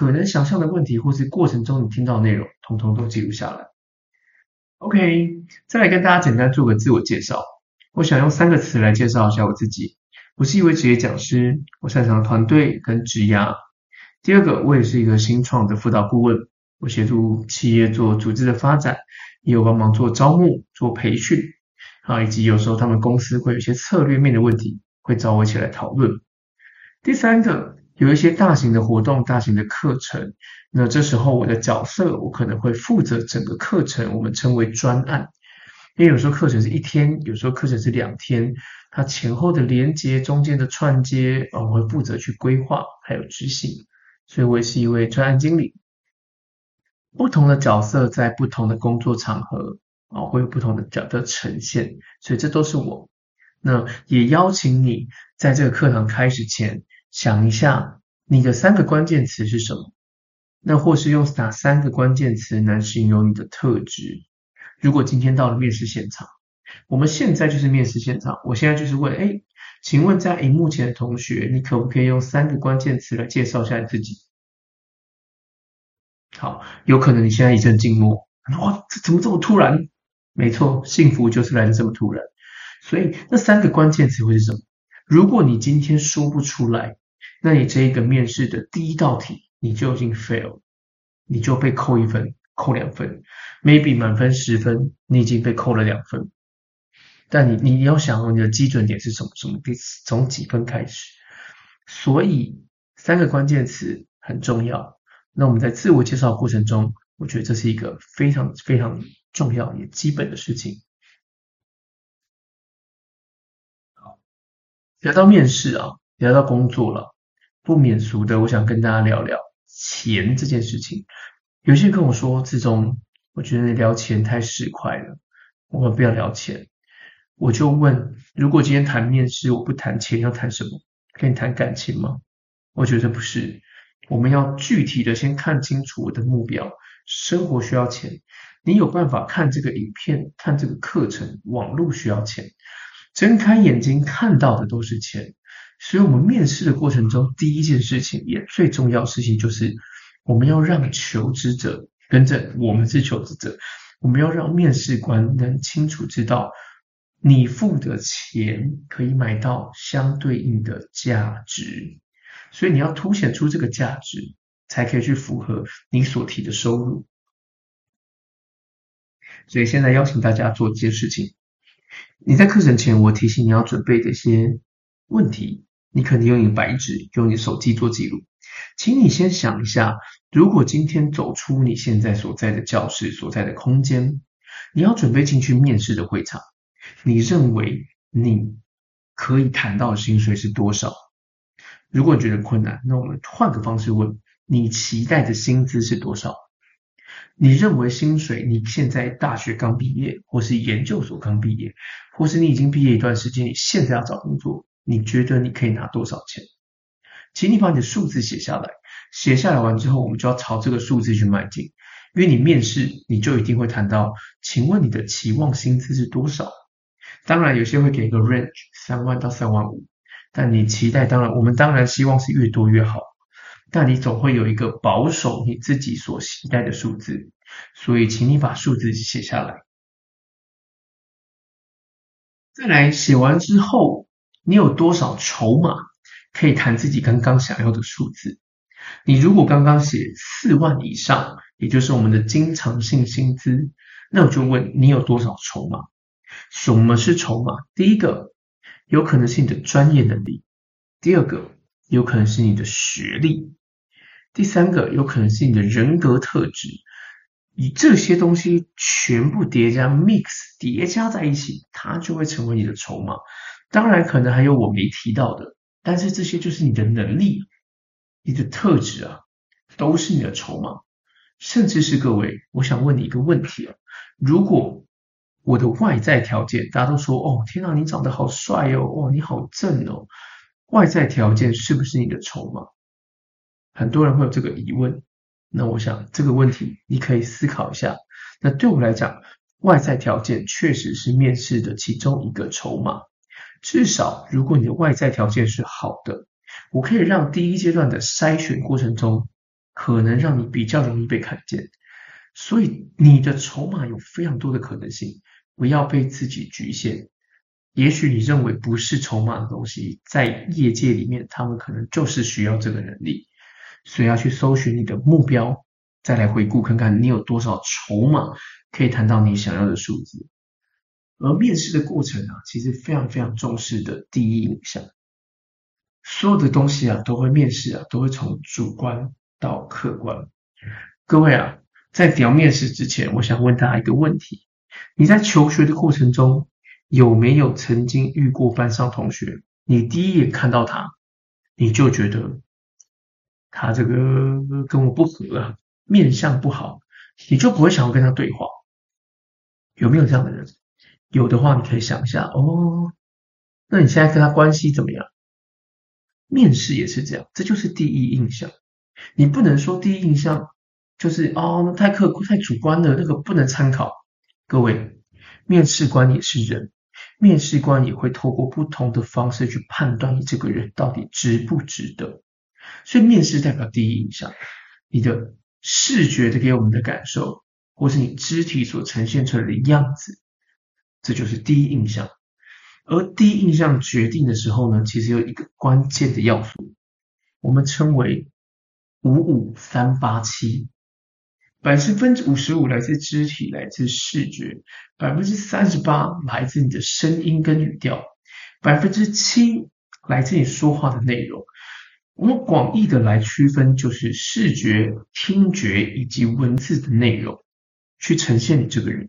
可能想象的问题，或是过程中你听到的内容，统统都记录下来。OK，再来跟大家简单做个自我介绍。我想用三个词来介绍一下我自己。我是一位职业讲师，我擅长团队跟职涯。第二个，我也是一个新创的辅导顾问，我协助企业做组织的发展，也有帮忙做招募、做培训，啊，以及有时候他们公司会有一些策略面的问题，会找我一起来讨论。第三个，有一些大型的活动、大型的课程，那这时候我的角色，我可能会负责整个课程，我们称为专案。因为有时候课程是一天，有时候课程是两天，它前后的连接、中间的串接，我会负责去规划还有执行。所以我也是一位专案经理，不同的角色在不同的工作场合啊，会有不同的角色呈现，所以这都是我。那也邀请你在这个课堂开始前想一下，你的三个关键词是什么？那或是用哪三个关键词来形容你的特质？如果今天到了面试现场，我们现在就是面试现场，我现在就是问，哎。请问在荧幕前的同学，你可不可以用三个关键词来介绍一下自己？好，有可能你现在一阵静默，哇，这怎么这么突然？没错，幸福就是来的这么突然。所以那三个关键词会是什么？如果你今天说不出来，那你这个面试的第一道题你就已经 fail，你就被扣一分、扣两分，maybe 满分十分，你已经被扣了两分。但你你要想你的基准点是什么？什么第？从几分开始？所以三个关键词很重要。那我们在自我介绍过程中，我觉得这是一个非常非常重要也基本的事情。好，聊到面试啊，聊到工作了，不免俗的，我想跟大家聊聊钱这件事情。有些人跟我说，志忠，我觉得你聊钱太市侩了，我们不要聊钱。我就问，如果今天谈面试，我不谈钱，要谈什么？跟你谈感情吗？我觉得不是，我们要具体的先看清楚我的目标。生活需要钱，你有办法看这个影片，看这个课程，网络需要钱，睁开眼睛看到的都是钱。所以，我们面试的过程中，第一件事情也最重要的事情就是，我们要让求职者跟着我们是求职者，我们要让面试官能清楚知道。你付的钱可以买到相对应的价值，所以你要凸显出这个价值，才可以去符合你所提的收入。所以现在邀请大家做一件事情：你在课程前，我提醒你要准备的一些问题，你可能用你的白纸，用你的手机做记录。请你先想一下，如果今天走出你现在所在的教室、所在的空间，你要准备进去面试的会场。你认为你可以谈到的薪水是多少？如果你觉得困难，那我们换个方式问：你期待的薪资是多少？你认为薪水？你现在大学刚毕业，或是研究所刚毕业，或是你已经毕业一段时间，你现在要找工作，你觉得你可以拿多少钱？请你把你的数字写下来。写下来完之后，我们就要朝这个数字去迈进，因为你面试，你就一定会谈到，请问你的期望薪资是多少？当然，有些会给一个 range，三万到三万五，但你期待，当然，我们当然希望是越多越好，但你总会有一个保守你自己所期待的数字，所以请你把数字写下来。再来，写完之后，你有多少筹码可以谈自己刚刚想要的数字？你如果刚刚写四万以上，也就是我们的经常性薪资，那我就问你有多少筹码？什么是筹码？第一个有可能是你的专业能力，第二个有可能是你的学历，第三个有可能是你的人格特质。以这些东西全部叠加 mix 叠加在一起，它就会成为你的筹码。当然，可能还有我没提到的，但是这些就是你的能力、你的特质啊，都是你的筹码。甚至是各位，我想问你一个问题啊，如果我的外在条件，大家都说哦，天哪，你长得好帅哦，哇，你好正哦。外在条件是不是你的筹码？很多人会有这个疑问。那我想这个问题你可以思考一下。那对我来讲，外在条件确实是面试的其中一个筹码。至少，如果你的外在条件是好的，我可以让第一阶段的筛选过程中，可能让你比较容易被看见。所以，你的筹码有非常多的可能性，不要被自己局限。也许你认为不是筹码的东西，在业界里面，他们可能就是需要这个能力。所以要去搜寻你的目标，再来回顾看看你有多少筹码可以谈到你想要的数字。而面试的过程啊，其实非常非常重视的第一印象。所有的东西啊，都会面试啊，都会从主观到客观。各位啊，在聊面试之前，我想问大家一个问题：你在求学的过程中，有没有曾经遇过班上同学？你第一眼看到他，你就觉得他这个跟我不合啊，面相不好，你就不会想要跟他对话。有没有这样的人？有的话，你可以想一下哦。那你现在跟他关系怎么样？面试也是这样，这就是第一印象。你不能说第一印象就是哦，太客观、太主观了，那个不能参考。各位，面试官也是人，面试官也会透过不同的方式去判断你这个人到底值不值得。所以，面试代表第一印象，你的视觉的给我们的感受，或是你肢体所呈现出来的样子。这就是第一印象，而第一印象决定的时候呢，其实有一个关键的要素，我们称为五五三八七，百分之五十五来自肢体，来自视觉，百分之三十八来自你的声音跟语调，百分之七来自你说话的内容。我们广义的来区分，就是视觉、听觉以及文字的内容，去呈现你这个人。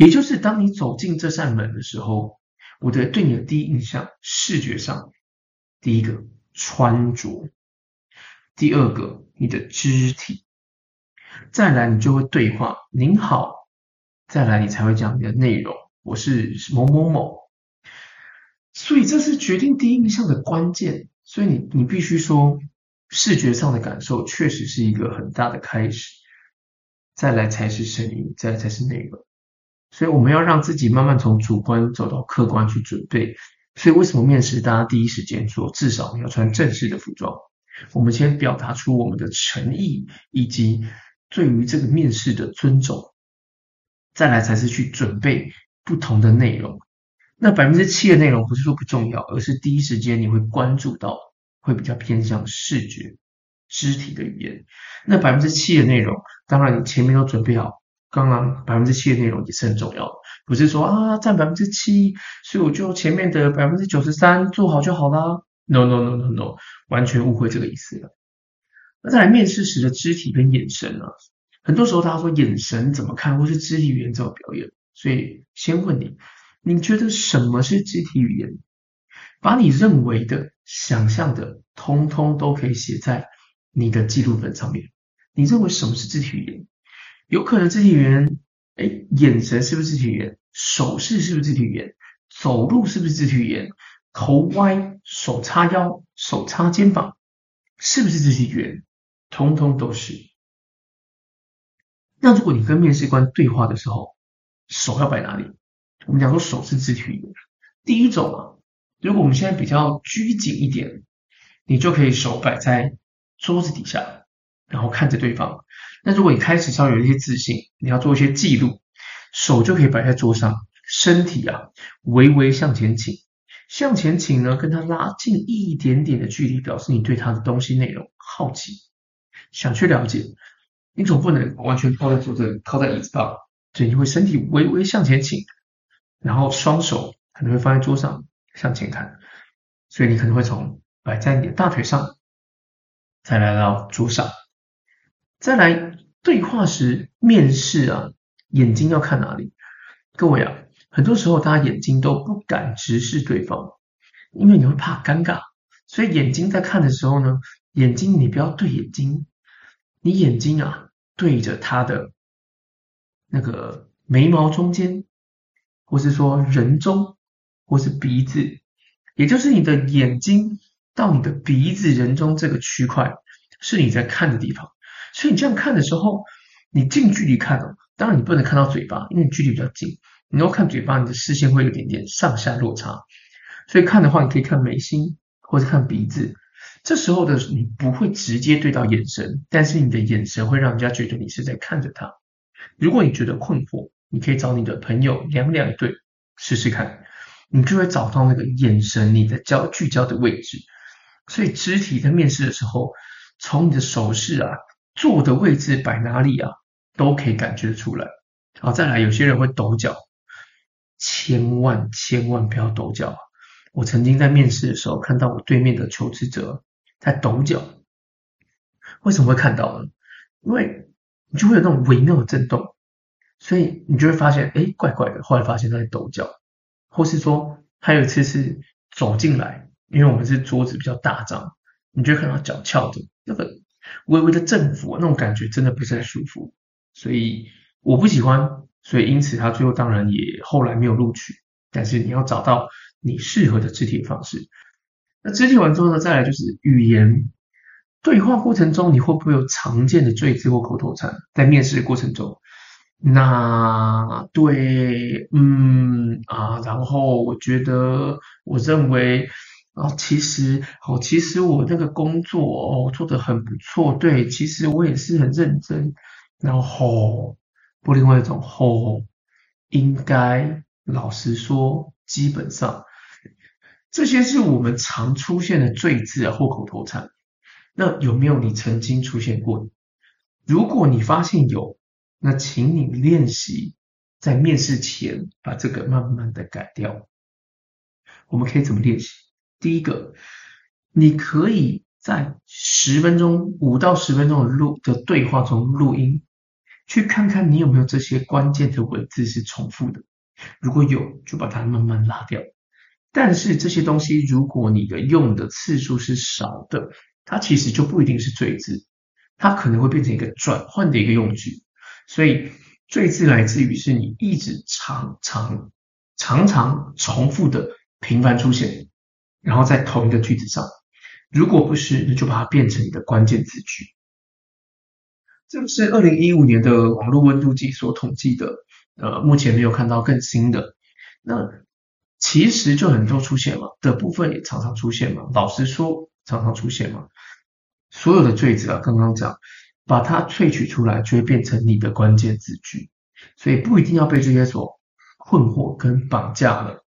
也就是当你走进这扇门的时候，我的对你的第一印象，视觉上，第一个穿着，第二个你的肢体，再来你就会对话，您好，再来你才会讲你的内容，我是某某某，所以这是决定第一印象的关键，所以你你必须说，视觉上的感受确实是一个很大的开始，再来才是声音，再来才是内容。所以我们要让自己慢慢从主观走到客观去准备。所以为什么面试大家第一时间说至少要穿正式的服装？我们先表达出我们的诚意以及对于这个面试的尊重，再来才是去准备不同的内容。那百分之七的内容不是说不重要，而是第一时间你会关注到，会比较偏向视觉、肢体的语言。那百分之七的内容，当然你前面都准备好。刚刚百分之七的内容也是很重要的，不是说啊占百分之七，所以我就前面的百分之九十三做好就好啦。No no no no no，完全误会这个意思了。那再来面试时的肢体跟眼神呢？很多时候大家说眼神怎么看，或是肢体语言怎么表演，所以先问你，你觉得什么是肢体语言？把你认为的、想象的，通通都可以写在你的记录本上面。你认为什么是肢体语言？有可能肢体语言，哎，眼神是不是肢体语言？手势是不是肢体语言？走路是不是肢体语言？头歪，手叉腰，手叉肩膀，是不是肢体语言？通通都是。那如果你跟面试官对话的时候，手要摆哪里？我们讲说手是肢体语言。第一种啊，如果我们现在比较拘谨一点，你就可以手摆在桌子底下，然后看着对方。那如果你开始稍微有一些自信，你要做一些记录，手就可以摆在桌上，身体啊微微向前倾，向前倾呢，跟他拉近一点点的距离，表示你对他的东西内容好奇，想去了解。你总不能完全靠在桌子，靠在椅子上，所以你会身体微微向前倾，然后双手可能会放在桌上向前看，所以你可能会从摆在你的大腿上，再来到桌上。再来对话时，面试啊，眼睛要看哪里？各位啊，很多时候大家眼睛都不敢直视对方，因为你会怕尴尬。所以眼睛在看的时候呢，眼睛你不要对眼睛，你眼睛啊对着他的那个眉毛中间，或是说人中，或是鼻子，也就是你的眼睛到你的鼻子人中这个区块，是你在看的地方。所以你这样看的时候，你近距离看哦，当然你不能看到嘴巴，因为距离比较近。你要看嘴巴，你的视线会有点点上下落差。所以看的话，你可以看眉心或者看鼻子。这时候的你不会直接对到眼神，但是你的眼神会让人家觉得你是在看着他。如果你觉得困惑，你可以找你的朋友两两对试试看，你就会找到那个眼神你的焦聚焦的位置。所以肢体在面试的时候，从你的手势啊、坐的位置摆哪里啊，都可以感觉出来。好，再来，有些人会抖脚。千万千万不要抖脚！我曾经在面试的时候看到我对面的求职者在抖脚，为什么会看到呢？因为你就会有那种微妙的震动，所以你就会发现，哎，怪怪的。后来发现他在抖脚，或是说，还有一次是走进来，因为我们是桌子比较大张，你就会看到脚翘着，那个微微的振幅，那种感觉真的不是很舒服，所以我不喜欢。所以，因此他最后当然也后来没有录取。但是你要找到你适合的肢体的方式。那肢体完之后呢，再来就是语言对话过程中，你会不会有常见的赘字或口头禅？在面试的过程中，那对，嗯啊，然后我觉得，我认为啊，其实哦，其实我那个工作哦做得很不错，对，其实我也是很认真，然后。或另外一种吼，应该老实说，基本上这些是我们常出现的赘字啊或口头禅。那有没有你曾经出现过？如果你发现有，那请你练习在面试前把这个慢慢的改掉。我们可以怎么练习？第一个，你可以在十分钟五到十分钟的录的对话中录音。去看看你有没有这些关键的文字是重复的，如果有，就把它慢慢拉掉。但是这些东西，如果你的用的次数是少的，它其实就不一定是赘字，它可能会变成一个转换的一个用句。所以赘字来自于是你一直常常常常重复的频繁出现，然后在同一个句子上。如果不是，那就把它变成你的关键字句。这个是二零一五年的网络温度计所统计的，呃，目前没有看到更新的。那其实就很多出现嘛，的部分也常常出现嘛。老实说，常常出现嘛。所有的句子啊，刚刚讲，把它萃取出来，就会变成你的关键字句。所以不一定要被这些所困惑跟绑架了。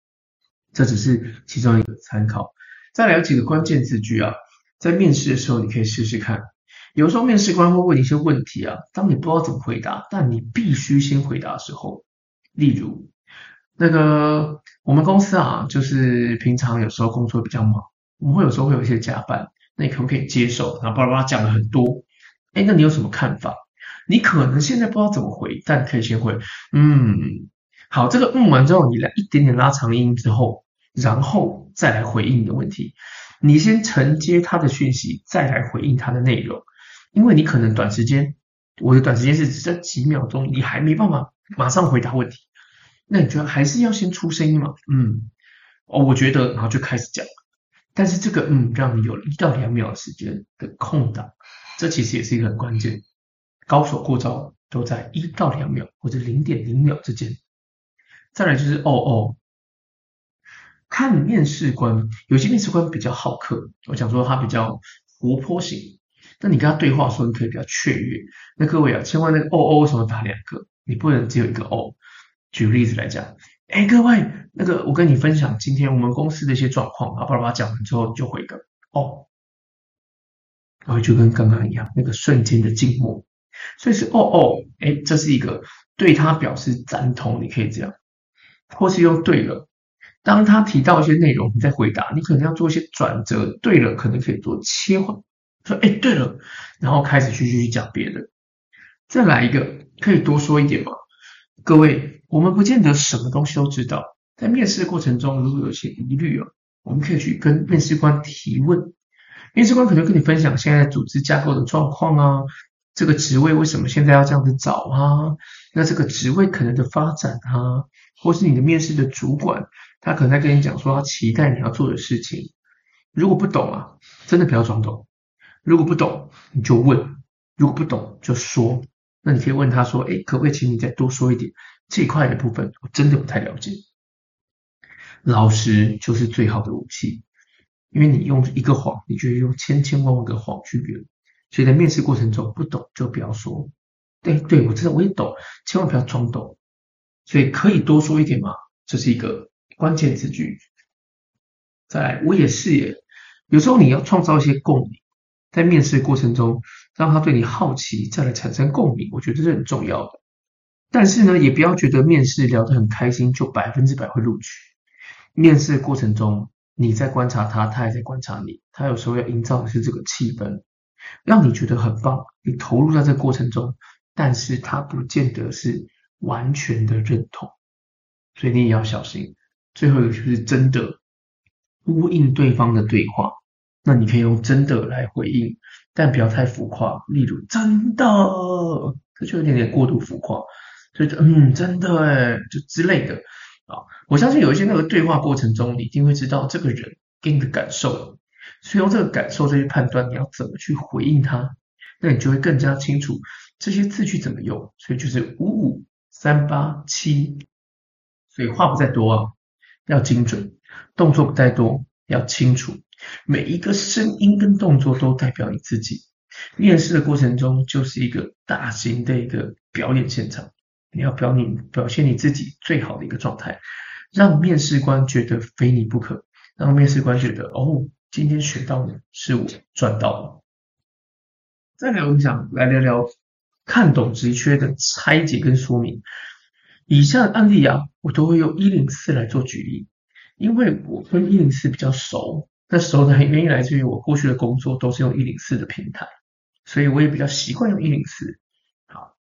这只是其中一个参考。再来有几个关键字句啊，在面试的时候你可以试试看。有时候面试官会问你一些问题啊，当你不知道怎么回答，但你必须先回答的时候，例如那个我们公司啊，就是平常有时候工作比较忙，我们会有时候会有一些加班，那你可不可以接受？然后巴拉巴拉讲了很多，哎，那你有什么看法？你可能现在不知道怎么回，但可以先回，嗯，好，这个嗯完之后，你来一点点拉长音之后，然后再来回应你的问题，你先承接他的讯息，再来回应他的内容。因为你可能短时间，我的短时间是只这几秒钟，你还没办法马上回答问题，那你觉得还是要先出声音吗？嗯，哦，我觉得，然后就开始讲，但是这个嗯，让你有一到两秒时间的空档，这其实也是一个很关键，高手过招都在一到两秒或者零点零秒之间。再来就是哦哦，看面试官，有些面试官比较好客，我想说他比较活泼型。那你跟他对话的时候，你可以比较雀跃。那各位啊，千万那个哦哦什么打两个？你不能只有一个哦。举个例子来讲，哎，各位，那个我跟你分享今天我们公司的一些状况啊，巴拉巴拉讲完之后就回个哦，然后就跟刚刚一样，那个瞬间的静默。所以是哦哦，哎，这是一个对他表示赞同，你可以这样，或是用对了。当他提到一些内容，你再回答，你可能要做一些转折。对了，可能可以做切换。说哎，对了，然后开始去继续讲别的，再来一个，可以多说一点吗？各位，我们不见得什么东西都知道，在面试的过程中，如果有些疑虑哦，我们可以去跟面试官提问，面试官可能跟你分享现在组织架构的状况啊，这个职位为什么现在要这样子找啊？那这个职位可能的发展啊，或是你的面试的主管，他可能在跟你讲说他期待你要做的事情，如果不懂啊，真的不要装懂。如果不懂，你就问；如果不懂，就说。那你可以问他说：“哎，可不可以请你再多说一点这一块的部分？我真的不太了解。”老实就是最好的武器，因为你用一个谎，你就用千千万万个谎去圆。所以在面试过程中，不懂就不要说。对对，我知道我也懂，千万不要装懂。所以可以多说一点嘛？这是一个关键词句。再来，我也是耶。有时候你要创造一些共鸣，在面试过程中让他对你好奇，再来产生共鸣，我觉得这是很重要的。但是呢，也不要觉得面试聊得很开心就百分之百会录取。面试过程中你在观察他，他也在观察你。他有时候要营造的是这个气氛，让你觉得很棒，你投入在这个过程中，但是他不见得是完全的认同，所以你也要小心。最后一个就是真的。呼应对方的对话，那你可以用真的来回应，但不要太浮夸。例如真的，这就有点点过度浮夸，所以嗯，真的诶，就之类的啊。我相信有一些那个对话过程中，你一定会知道这个人给你的感受，所以用这个感受再去判断你要怎么去回应他，那你就会更加清楚这些字句怎么用。所以就是五五三八七，所以话不在多啊，要精准。动作不在多，要清楚，每一个声音跟动作都代表你自己。面试的过程中就是一个大型的一个表演现场，你要表你表现你自己最好的一个状态，让面试官觉得非你不可，让面试官觉得哦，今天学到的是我赚到了。再来，我们想来聊聊看懂职缺的拆解跟说明。以下的案例啊，我都会用一零四来做举例。因为我跟一零四比较熟，那熟的原因来自于我过去的工作都是用一零四的平台，所以我也比较习惯用一零四。好，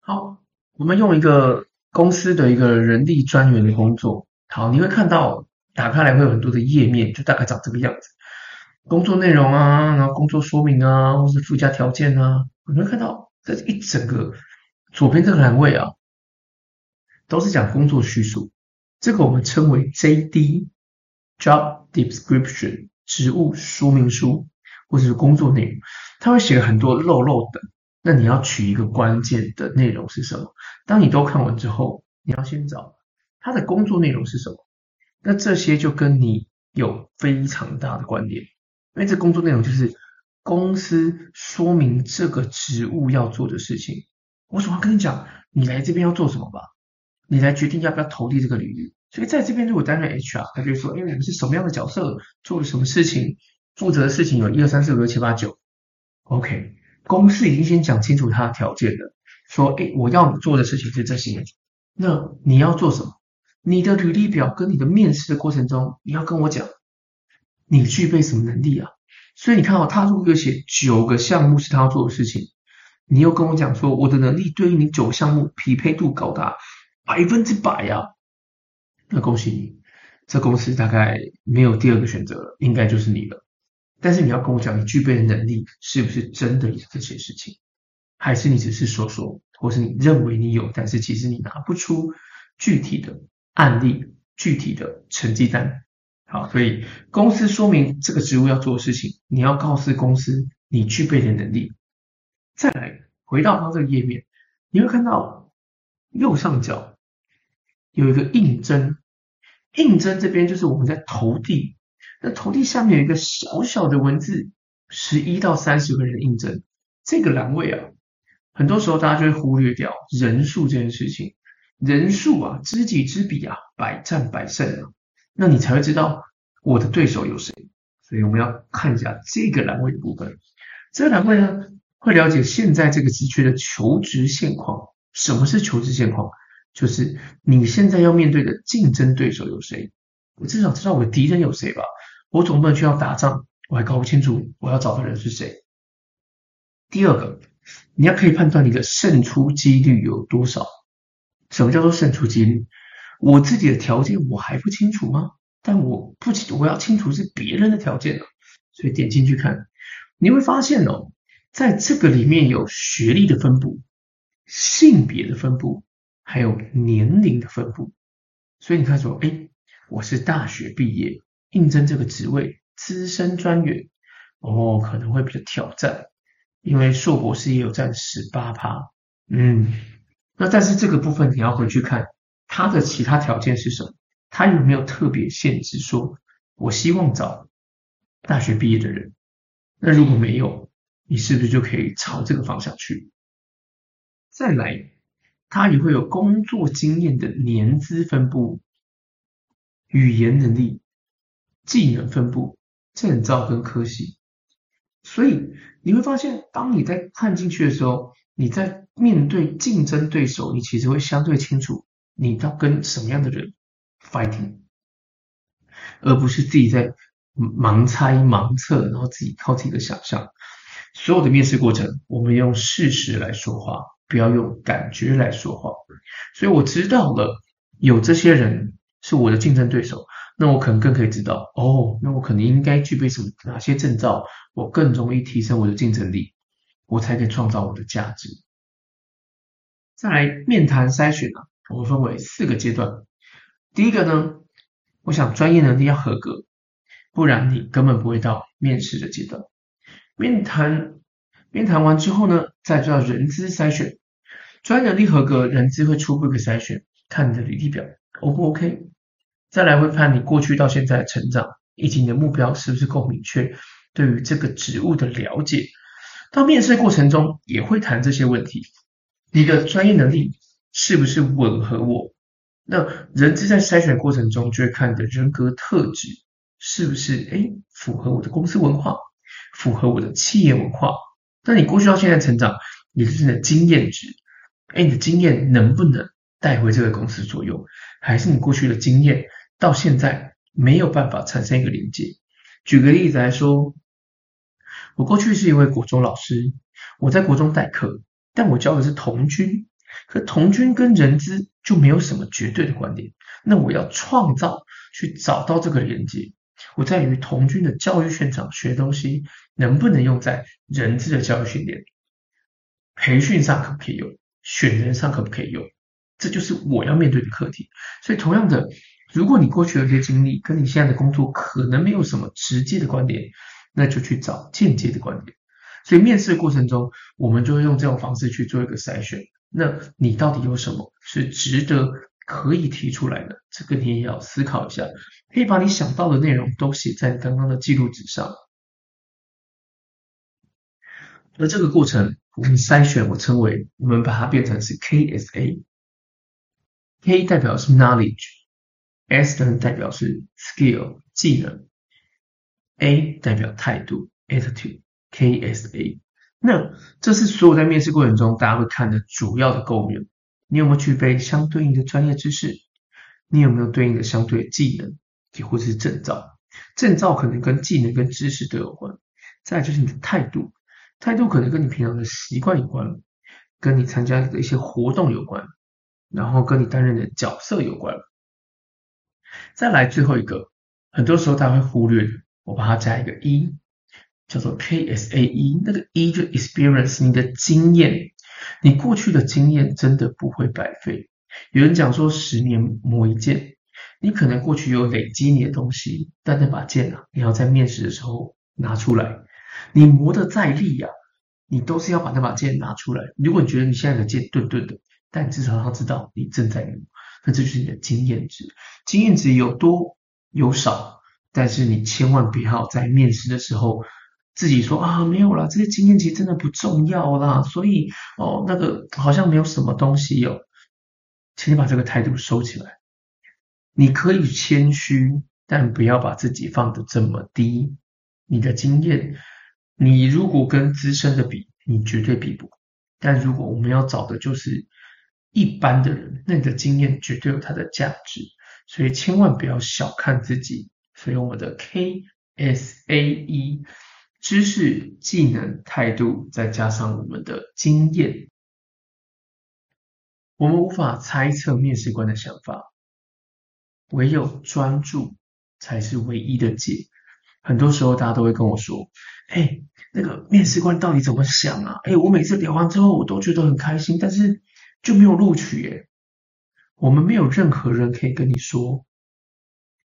好，我们用一个公司的一个人力专员的工作。好，你会看到打开来会有很多的页面，就大概长这个样子。工作内容啊，然后工作说明啊，或是附加条件啊，你会看到这一整个左边这个栏位啊，都是讲工作叙述。这个我们称为 JD（Job Description） 职务说明书，或者是工作内容，它会写很多漏漏的。那你要取一个关键的内容是什么？当你都看完之后，你要先找它的工作内容是什么。那这些就跟你有非常大的关联，因为这工作内容就是公司说明这个职务要做的事情。我总要跟你讲，你来这边要做什么吧？你来决定要不要投递这个履历。所以在这边，如果担任 HR，他就说：“哎，我们是什么样的角色？做了什么事情？负责的事情有一二三四五六七八九。OK，公司已经先讲清楚他的条件了，说：哎，我要做的事情是这些。那你要做什么？你的履历表跟你的面试的过程中，你要跟我讲，你具备什么能力啊？所以你看哦，他如果有写九个项目是他要做的事情，你又跟我讲说，我的能力对于你九项目匹配度高达。”百分之百呀、那恭喜你，这公司大概没有第二个选择了，应该就是你了。但是你要跟我讲，你具备的能力是不是真的有这些事情，还是你只是说说，或是你认为你有，但是其实你拿不出具体的案例、具体的成绩单？好，所以公司说明这个职务要做的事情，你要告诉公司你具备的能力。再来回到它这个页面，你会看到右上角。有一个应征，应征这边就是我们在投递，那投递下面有一个小小的文字，十一到三十个人应征，这个栏位啊，很多时候大家就会忽略掉人数这件事情，人数啊，知己知彼啊，百战百胜啊，那你才会知道我的对手有谁，所以我们要看一下这个栏位的部分，这个栏位呢，会了解现在这个职缺的求职现况，什么是求职现况？就是你现在要面对的竞争对手有谁？我至少知道我的敌人有谁吧？我总不能去要打仗，我还搞不清楚我要找的人是谁。第二个，你要可以判断你的胜出几率有多少？什么叫做胜出几率？我自己的条件我还不清楚吗？但我不清，我要清楚是别人的条件呢。所以点进去看，你会发现哦，在这个里面有学历的分布，性别的分布。还有年龄的分布，所以你看说，哎，我是大学毕业，应征这个职位，资深专员，哦，可能会比较挑战。因为硕博士也有占十八趴。嗯，那但是这个部分你要回去看他的其他条件是什么，他有没有特别限制说，我希望找大学毕业的人。那如果没有，你是不是就可以朝这个方向去？再来，他也会有工作经验的年资分布、语言能力、技能分布、证照跟科系。所以你会发现，当你在看进去的时候，你在面对竞争对手，你其实会相对清楚你要跟什么样的人 fighting，而不是自己在。盲猜盲测，然后自己靠自己的想象。所有的面试过程，我们用事实来说话，不要用感觉来说话。所以我知道了，有这些人是我的竞争对手，那我可能更可以知道，哦，那我可能应该具备什么哪些证照，我更容易提升我的竞争力，我才可以创造我的价值。再来面谈筛选啊，我们分为四个阶段。第一个呢，我想专业能力要合格。不然你根本不会到面试的阶段。面谈，面谈完之后呢，再做人资筛选，专业能力合格，人资会初步一个筛选，看你的履历表 O 不 OK，再来会看你过去到现在的成长，以及你的目标是不是够明确，对于这个职务的了解。到面试过程中也会谈这些问题，你的专业能力是不是吻合我？那人资在筛选过程中就会看你的人格特质。是不是诶符合我的公司文化，符合我的企业文化？那你过去到现在成长，也就是你的经验值，诶你的经验能不能带回这个公司作用？还是你过去的经验到现在没有办法产生一个连接？举个例子来说，我过去是一位国中老师，我在国中代课，但我教的是童军，可童军跟人资就没有什么绝对的关联。那我要创造去找到这个连接。我在于童军的教育现场学东西，能不能用在人资的教育训练、培训上可不可以用？选人上可不可以用？这就是我要面对的课题。所以，同样的，如果你过去的一些经历跟你现在的工作可能没有什么直接的关联，那就去找间接的关联。所以，面试的过程中，我们就会用这种方式去做一个筛选。那你到底有什么是值得？可以提出来的，这个你也要思考一下，可以把你想到的内容都写在刚刚的记录纸上。而这个过程，我们筛选，我称为，我们把它变成是 KSA。K 代表是 knowledge，S 呢代表是 skill 技能，A 代表态度 attitude K S A，。那这是所有在面试过程中大家会看的主要的构面。你有没有具备相对应的专业知识？你有没有对应的相对技能，也或者是证照？证照可能跟技能跟知识都有关。再就是你的态度，态度可能跟你平常的习惯有关，跟你参加的一些活动有关，然后跟你担任的角色有关。再来最后一个，很多时候大家会忽略，我把它加一个 E，叫做 KSAE，那个 E 就 experience 你的经验。你过去的经验真的不会白费。有人讲说十年磨一剑，你可能过去有累积你的东西，但那把剑啊，你要在面试的时候拿出来。你磨得再利呀，你都是要把那把剑拿出来。如果你觉得你现在的剑钝钝的，但至少要知道你正在磨，那这就是你的经验值。经验值有多有少，但是你千万不要在面试的时候。自己说啊，没有啦，这些经验其实真的不重要啦，所以哦，那个好像没有什么东西有，请你把这个态度收起来。你可以谦虚，但不要把自己放得这么低。你的经验，你如果跟资深的比，你绝对比不过。但如果我们要找的就是一般的人，那你的经验绝对有它的价值，所以千万不要小看自己。所以我们的 KSAE。知识、技能、态度，再加上我们的经验，我们无法猜测面试官的想法，唯有专注才是唯一的解。很多时候，大家都会跟我说：“哎，那个面试官到底怎么想啊？”哎，我每次聊完之后，我都觉得很开心，但是就没有录取耶。我们没有任何人可以跟你说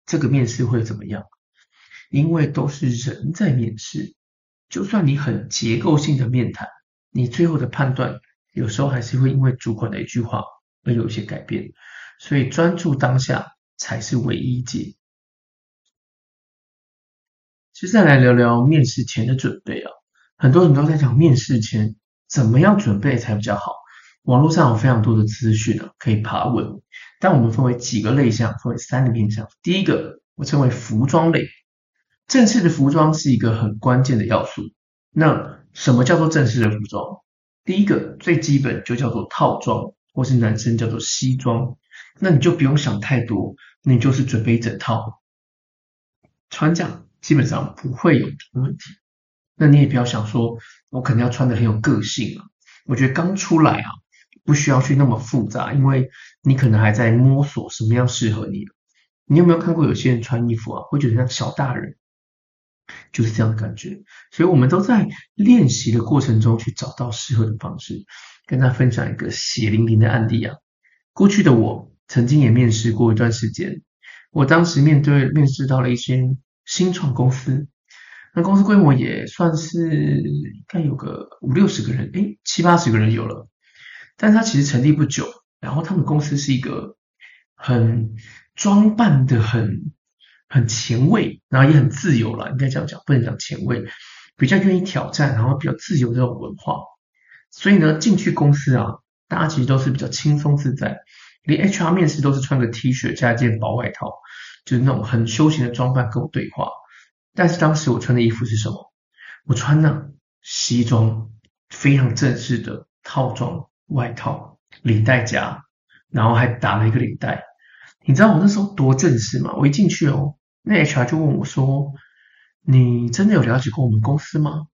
这个面试会怎么样，因为都是人在面试。就算你很结构性的面谈，你最后的判断有时候还是会因为主管的一句话而有一些改变。所以专注当下才是唯一解。接下来聊聊面试前的准备啊，很多人都在讲面试前怎么样准备才比较好。网络上有非常多的资讯啊，可以爬文。但我们分为几个类项，分为三个面向。第一个，我称为服装类。正式的服装是一个很关键的要素。那什么叫做正式的服装？第一个最基本就叫做套装，或是男生叫做西装。那你就不用想太多，你就是准备一整套穿这样，基本上不会有问题。那你也不要想说，我可能要穿的很有个性啊。我觉得刚出来啊，不需要去那么复杂，因为你可能还在摸索什么样适合你。你有没有看过有些人穿衣服啊，会觉得像小大人？就是这样的感觉，所以我们都在练习的过程中去找到适合的方式。跟大家分享一个血淋淋的案例啊，过去的我曾经也面试过一段时间，我当时面对面试到了一间新创公司，那公司规模也算是应该有个五六十个人，诶，七八十个人有了，但他其实成立不久，然后他们公司是一个很装扮的很。很前卫，然后也很自由了，应该这样讲，不能讲前卫，比较愿意挑战，然后比较自由这种文化。所以呢，进去公司啊，大家其实都是比较轻松自在，连 HR 面试都是穿个 T 恤加一件薄外套，就是那种很休闲的装扮跟我对话。但是当时我穿的衣服是什么？我穿的西装，非常正式的套装外套，领带夹，然后还打了一个领带。你知道我那时候多正式吗？我一进去哦，那 HR 就问我说：“你真的有了解过我们公司吗？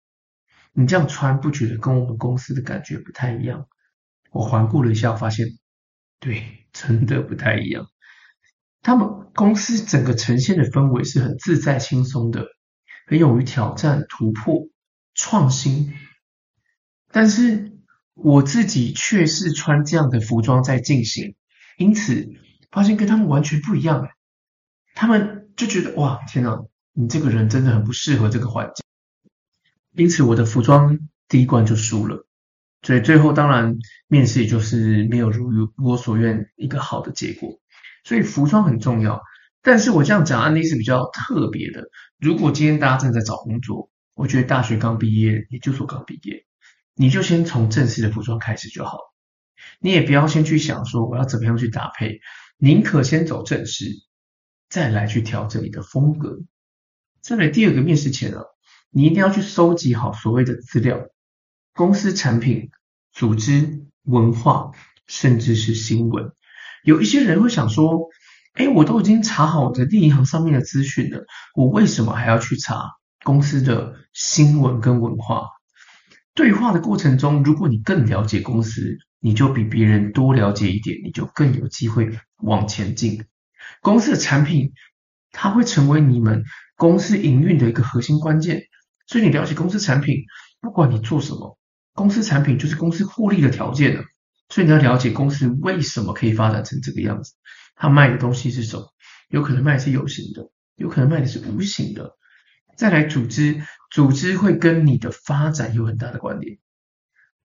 你这样穿不觉得跟我们公司的感觉不太一样？”我环顾了一下，发现，对，真的不太一样。他们公司整个呈现的氛围是很自在、轻松的，很勇于挑战、突破、创新。但是我自己却是穿这样的服装在进行，因此。发现跟他们完全不一样，他们就觉得哇，天哪，你这个人真的很不适合这个环境。因此，我的服装第一关就输了，所以最后当然面试也就是没有如我所愿一个好的结果。所以服装很重要，但是我这样讲案例是比较特别的。如果今天大家正在找工作，我觉得大学刚毕业，研究所刚毕业，你就先从正式的服装开始就好，你也不要先去想说我要怎么样去搭配。宁可先走正式，再来去调整你的风格。再来第二个面试前啊，你一定要去收集好所谓的资料，公司产品、组织、文化，甚至是新闻。有一些人会想说，哎，我都已经查好我的利银行上面的资讯了，我为什么还要去查公司的新闻跟文化？对话的过程中，如果你更了解公司，你就比别人多了解一点，你就更有机会往前进。公司的产品，它会成为你们公司营运的一个核心关键。所以你了解公司产品，不管你做什么，公司产品就是公司获利的条件了。所以你要了解公司为什么可以发展成这个样子，它卖的东西是什么？有可能卖的是有形的，有可能卖的是无形的。再来组织，组织会跟你的发展有很大的关联。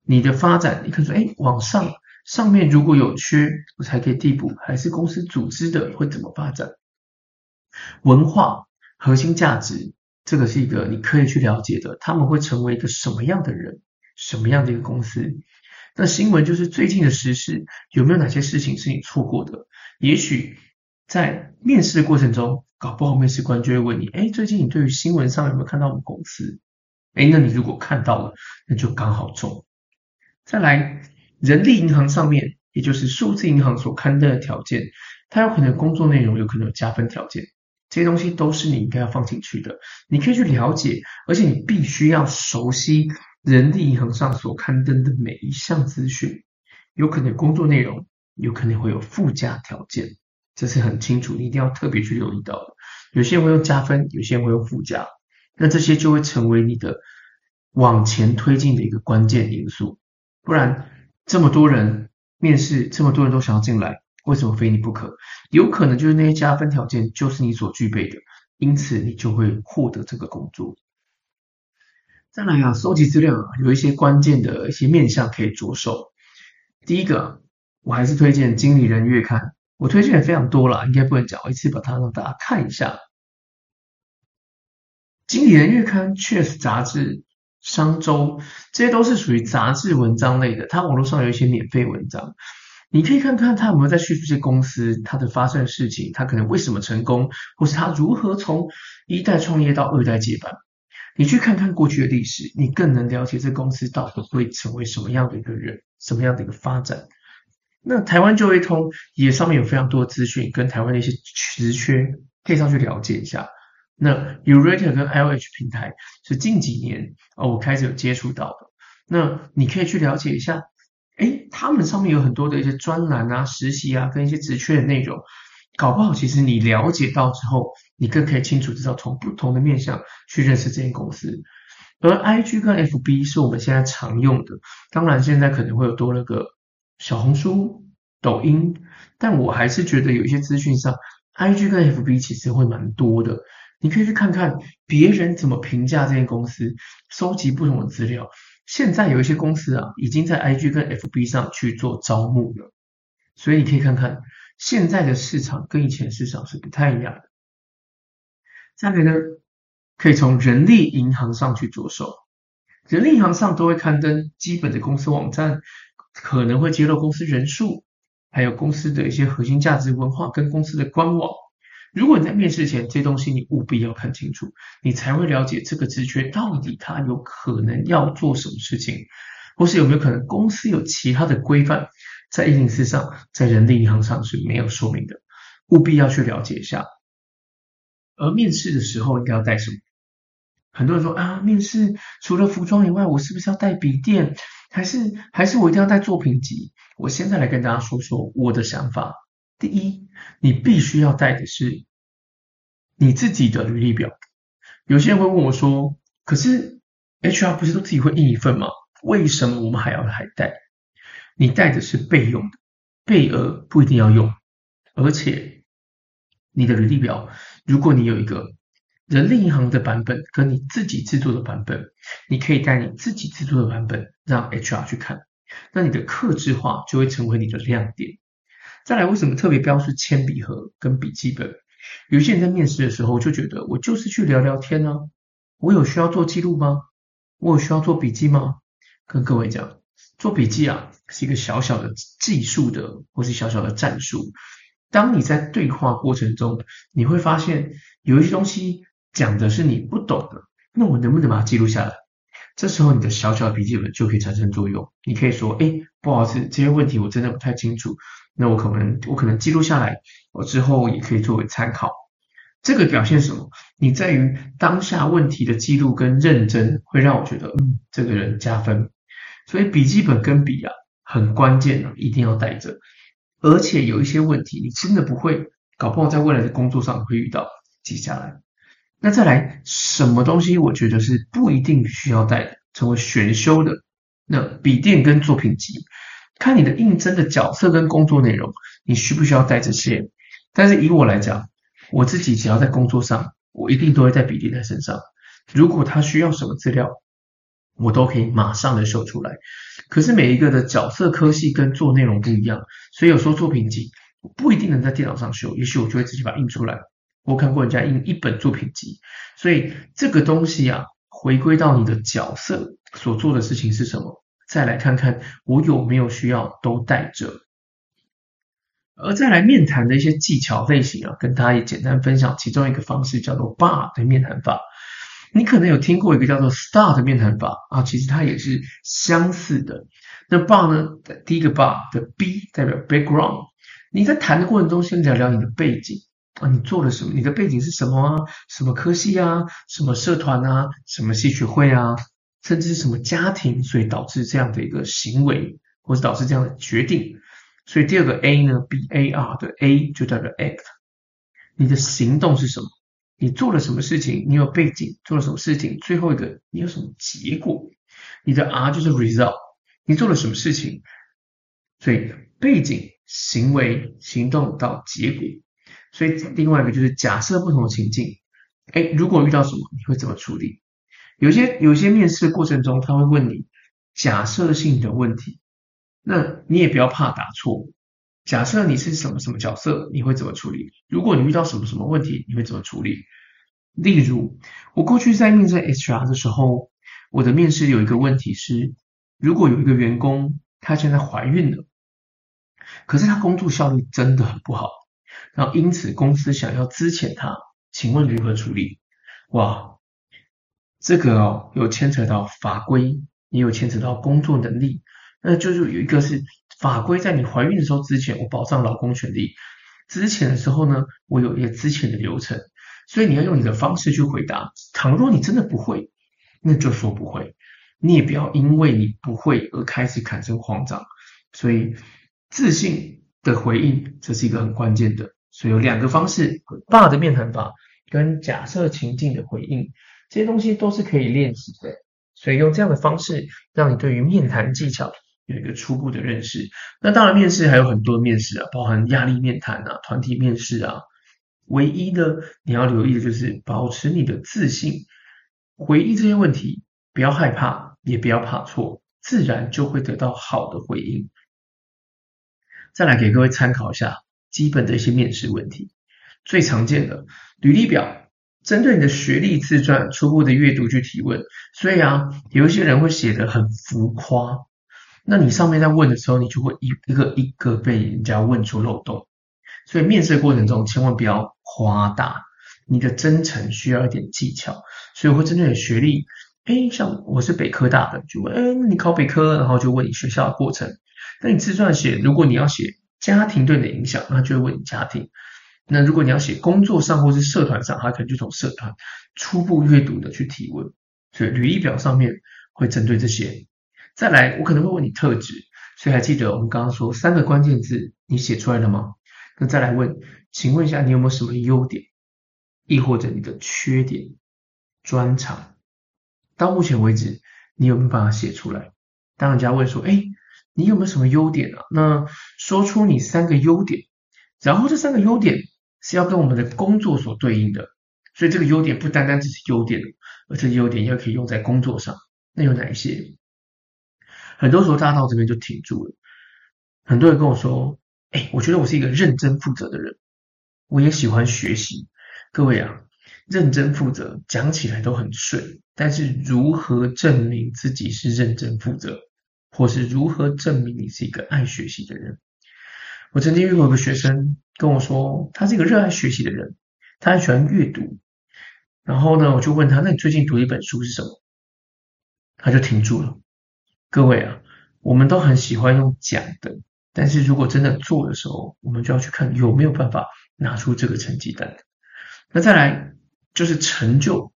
你的发展，你可以说，哎，往上上面如果有缺，我才可以递补，还是公司组织的会怎么发展？文化核心价值，这个是一个你可以去了解的，他们会成为一个什么样的人，什么样的一个公司？那新闻就是最近的时事，有没有哪些事情是你错过的？也许在面试的过程中，搞不好面试官就会问你，哎，最近你对于新闻上有没有看到我们公司？哎，那你如果看到了，那就刚好中。再来，人力银行上面，也就是数字银行所刊登的条件，它有可能工作内容有可能有加分条件，这些东西都是你应该要放进去的。你可以去了解，而且你必须要熟悉人力银行上所刊登的每一项资讯，有可能工作内容有可能会有附加条件，这是很清楚，你一定要特别去留意到的。有些人会用加分，有些人会用附加，那这些就会成为你的往前推进的一个关键因素。不然，这么多人面试，这么多人都想要进来，为什么非你不可？有可能就是那些加分条件就是你所具备的，因此你就会获得这个工作。再来啊，收集资料啊，有一些关键的一些面向可以着手。第一个，我还是推荐《经理人月刊》，我推荐的非常多了，应该不能讲，我一次把它让大家看一下。《经理人月刊》、确实杂志、商周，这些都是属于杂志文章类的，它网络上有一些免费文章，你可以看看它有没有在叙述这些公司它的发生的事情，它可能为什么成功，或是它如何从一代创业到二代接班。你去看看过去的历史，你更能了解这公司到底会成为什么样的一个人，什么样的一个发展。那台湾就业通也上面有非常多资讯，跟台湾的一些职缺可以上去了解一下。那 Yourator 跟 LH 平台是近几年哦，我开始有接触到的。那你可以去了解一下，诶，他们上面有很多的一些专栏啊、实习啊，跟一些职缺的内容。搞不好，其实你了解到之后，你更可以清楚知道从不同的面向去认识这间公司。而 IG 跟 FB 是我们现在常用的，当然现在可能会有多了个小红书、抖音，但我还是觉得有一些资讯上，IG 跟 FB 其实会蛮多的。你可以去看看别人怎么评价这间公司，收集不同的资料。现在有一些公司啊，已经在 IG 跟 FB 上去做招募了，所以你可以看看。现在的市场跟以前市场是不太一样的。再来呢，可以从人力银行上去着手。人力银行上都会刊登基本的公司网站，可能会揭露公司人数，还有公司的一些核心价值文化跟公司的官网。如果你在面试前这些东西你务必要看清楚，你才会了解这个职缺到底它有可能要做什么事情，或是有没有可能公司有其他的规范。在104上，在人力银行上是没有说明的，务必要去了解一下。而面试的时候应该要带什么？很多人说啊，面试除了服装以外，我是不是要带笔电？还是还是我一定要带作品集？我现在来跟大家说说我的想法。第一，你必须要带的是你自己的履历表。有些人会问我说，可是 HR 不是都自己会印一份吗？为什么我们还要还带？你带的是备用的，备额不一定要用，而且你的履历表，如果你有一个人力银行的版本跟你自己制作的版本，你可以带你自己制作的版本让 HR 去看，那你的客制化就会成为你的亮点。再来，为什么特别标示铅笔盒跟笔记本？有些人在面试的时候就觉得，我就是去聊聊天呢、我有需要做记录吗？我有需要做笔记吗？跟各位讲。做笔记啊，是一个小小的技术的，或是小小的战术。当你在对话过程中，你会发现有一些东西讲的是你不懂的，那我能不能把它记录下来？这时候你的小小的笔记本就可以产生作用。你可以说：“哎，不好意思，这些问题我真的不太清楚。”那我可能我可能记录下来，我之后也可以作为参考。这个表现什么？你在于当下问题的记录跟认真，会让我觉得，嗯，这个人加分。所以笔记本跟笔啊很关键啊，一定要带着。而且有一些问题你真的不会，搞不好在未来的工作上会遇到，记下来。那再来，什么东西我觉得是不一定需要带的，成为选修的。那笔电跟作品集，看你的应征的角色跟工作内容，你需不需要带这些？但是以我来讲，我自己只要在工作上，我一定都会带笔电在身上。如果他需要什么资料，我都可以马上的秀出来，可是每一个的角色科系跟做内容不一样，所以有时候作品集不一定能在电脑上秀，也许我就会自己把它印出来。我看过人家印一本作品集，所以这个东西啊，回归到你的角色所做的事情是什么，再来看看我有没有需要都带着。而再来面谈的一些技巧类型啊，跟大家也简单分享其中一个方式，叫做 BAR 的面谈法。你可能有听过一个叫做 STAR 的面谈法啊，其实它也是相似的。那 BAR 呢，第一个 BAR 的 B 代表 background，你在谈的过程中先聊聊你的背景啊，你做了什么？你的背景是什么啊？什么科系啊？什么社团啊？什么系学会啊？甚至是什么家庭，所以导致这样的一个行为，或是导致这样的决定。所以第二个 A 呢，B A R 的 A 就代表 act，你的行动是什么？你做了什么事情？你有背景，做了什么事情？最后一个，你有什么结果？你的 R 就是 result，你做了什么事情？所以背景、行为、行动到结果。所以另外一个就是假设不同的情境，哎，如果遇到什么，你会怎么处理？有些有些面试过程中，他会问你假设性的问题，那你也不要怕答错。假设你是什么什么角色，你会怎么处理？如果你遇到什么什么问题，你会怎么处理？例如，我过去在面试 HR 的时候，我的面试有一个问题是：如果有一个员工，她现在怀孕了，可是她工作效率真的很不好，然后因此公司想要资遣她，请问如何处理？哇，这个哦，有牵扯到法规，也有牵扯到工作能力，那就是有一个是。法规在你怀孕的时候之前，我保障老公权利；之前的时候呢，我有一个之前的流程，所以你要用你的方式去回答。倘若你真的不会，那就说不会，你也不要因为你不会而开始产生慌张。所以自信的回应，这是一个很关键的。所以有两个方式：大的面谈法跟假设情境的回应，这些东西都是可以练习的。所以用这样的方式，让你对于面谈技巧。有一个初步的认识，那当然面试还有很多面试啊，包含压力面谈啊、团体面试啊。唯一的你要留意的就是保持你的自信，回忆这些问题，不要害怕，也不要怕错，自然就会得到好的回应。再来给各位参考一下基本的一些面试问题，最常见的履历表，针对你的学历自传初步的阅读去提问，所以啊，有一些人会写得很浮夸。那你上面在问的时候，你就会一一个一个被人家问出漏洞，所以面试过程中千万不要夸大，你的真诚需要一点技巧，所以会针对你的学历，诶，像我是北科大的，就问，诶，你考北科，然后就问你学校的过程。那你自传写，如果你要写家庭对你的影响，那就会问你家庭。那如果你要写工作上或是社团上，他可能就从社团初步阅读的去提问，所以履历表上面会针对这些。再来，我可能会问你特质，所以还记得我们刚刚说三个关键字，你写出来了吗？那再来问，请问一下你有没有什么优点，亦或者你的缺点、专长？到目前为止，你有没有办法写出来？当人家问说，哎，你有没有什么优点啊？那说出你三个优点，然后这三个优点是要跟我们的工作所对应的，所以这个优点不单单只是优点，而且优点也可以用在工作上。那有哪一些？很多时候大家到这边就停住了。很多人跟我说：“哎，我觉得我是一个认真负责的人，我也喜欢学习。”各位啊，认真负责讲起来都很顺，但是如何证明自己是认真负责，或是如何证明你是一个爱学习的人？我曾经遇过一个学生跟我说，他是一个热爱学习的人，他很喜欢阅读。然后呢，我就问他：“那你最近读一本书是什么？”他就停住了。各位啊，我们都很喜欢用讲的，但是如果真的做的时候，我们就要去看有没有办法拿出这个成绩单。那再来就是成就，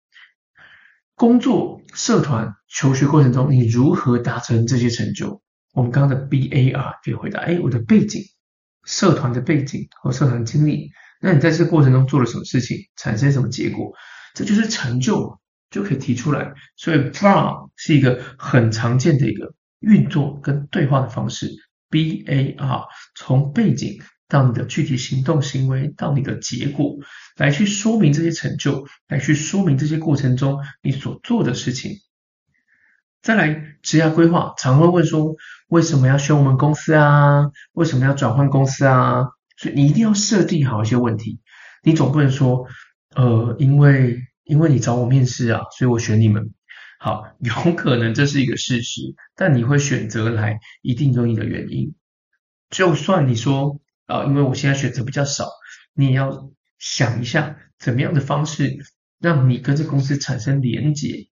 工作、社团、求学过程中，你如何达成这些成就？我们刚刚的 B A R 可以回答：哎，我的背景，社团的背景和社团经历。那你在这过程中做了什么事情，产生什么结果？这就是成就。就可以提出来，所以 BAR 是一个很常见的一个运作跟对话的方式。B A R 从背景到你的具体行动行为到你的结果，来去说明这些成就，来去说明这些过程中你所做的事情。再来职业规划，常会问说为什么要选我们公司啊？为什么要转换公司啊？所以你一定要设定好一些问题，你总不能说呃因为。因为你找我面试啊，所以我选你们。好，有可能这是一个事实，但你会选择来，一定有你的原因。就算你说啊，因为我现在选择比较少，你也要想一下，怎么样的方式让你跟这公司产生连结。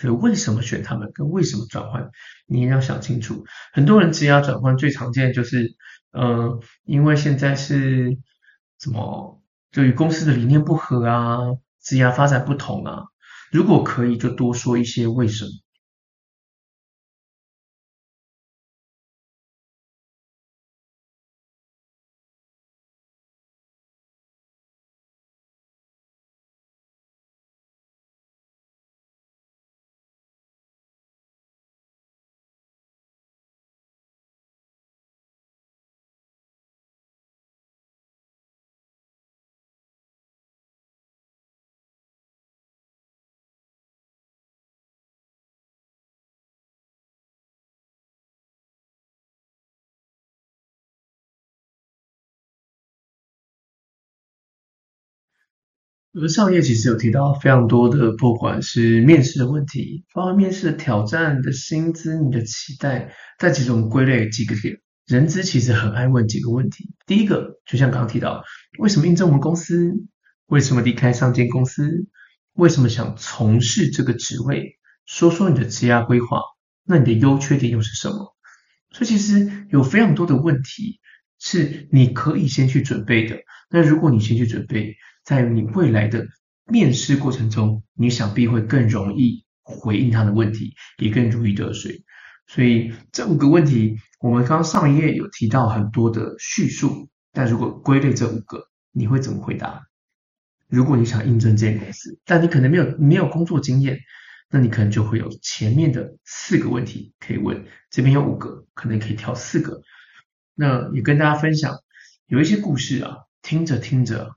所以为什么选他们，跟为什么转换，你也要想清楚。很多人职涯转换最常见就是，呃，因为现在是怎么，就与公司的理念不合啊。职业发展不同啊，如果可以，就多说一些为什么。而上页其实有提到非常多的，不管是面试的问题，包括面试的挑战、你的薪资、你的期待，但其实我们归类几个点。人资其实很爱问几个问题。第一个，就像刚刚提到，为什么应征我们公司？为什么离开上间公司？为什么想从事这个职位？说说你的职业规划。那你的优缺点又是什么？所以其实有非常多的问题是你可以先去准备的。那如果你先去准备，在你未来的面试过程中，你想必会更容易回应他的问题，也更如鱼得水。所以这五个问题，我们刚上一页有提到很多的叙述，但如果归类这五个，你会怎么回答？如果你想应征这间公司，但你可能没有没有工作经验，那你可能就会有前面的四个问题可以问，这边有五个，可能可以挑四个。那也跟大家分享，有一些故事啊，听着听着。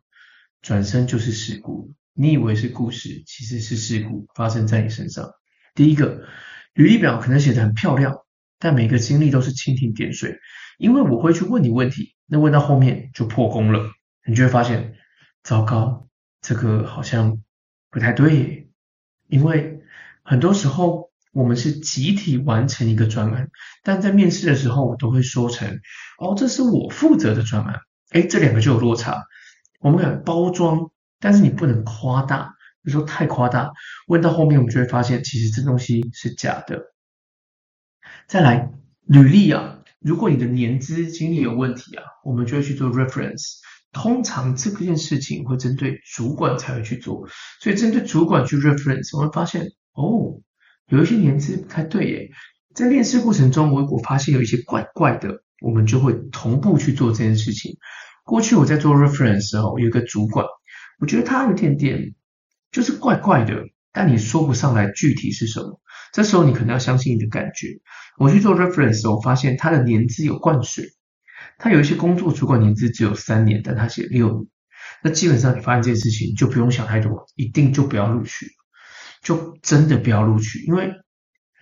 转身就是事故，你以为是故事，其实是事故发生在你身上。第一个，履历表可能写得很漂亮，但每个经历都是蜻蜓点水。因为我会去问你问题，那问到后面就破功了，你就会发现，糟糕，这个好像不太对。因为很多时候我们是集体完成一个专案，但在面试的时候，我都会说成，哦，这是我负责的专案。诶，这两个就有落差。我们敢包装，但是你不能夸大。有时候太夸大，问到后面我们就会发现，其实这东西是假的。再来，履历啊，如果你的年资经历有问题啊，我们就会去做 reference。通常这件事情会针对主管才会去做，所以针对主管去 reference，我会发现哦，有一些年资不太对耶。在面试过程中，我如果发现有一些怪怪的，我们就会同步去做这件事情。过去我在做 reference 时候，有一个主管，我觉得他有点点就是怪怪的，但你说不上来具体是什么。这时候你可能要相信你的感觉。我去做 reference 时候，我发现他的年资有灌水，他有一些工作主管年资只有三年，但他写六年。那基本上你发现这件事情，就不用想太多，一定就不要录取，就真的不要录取，因为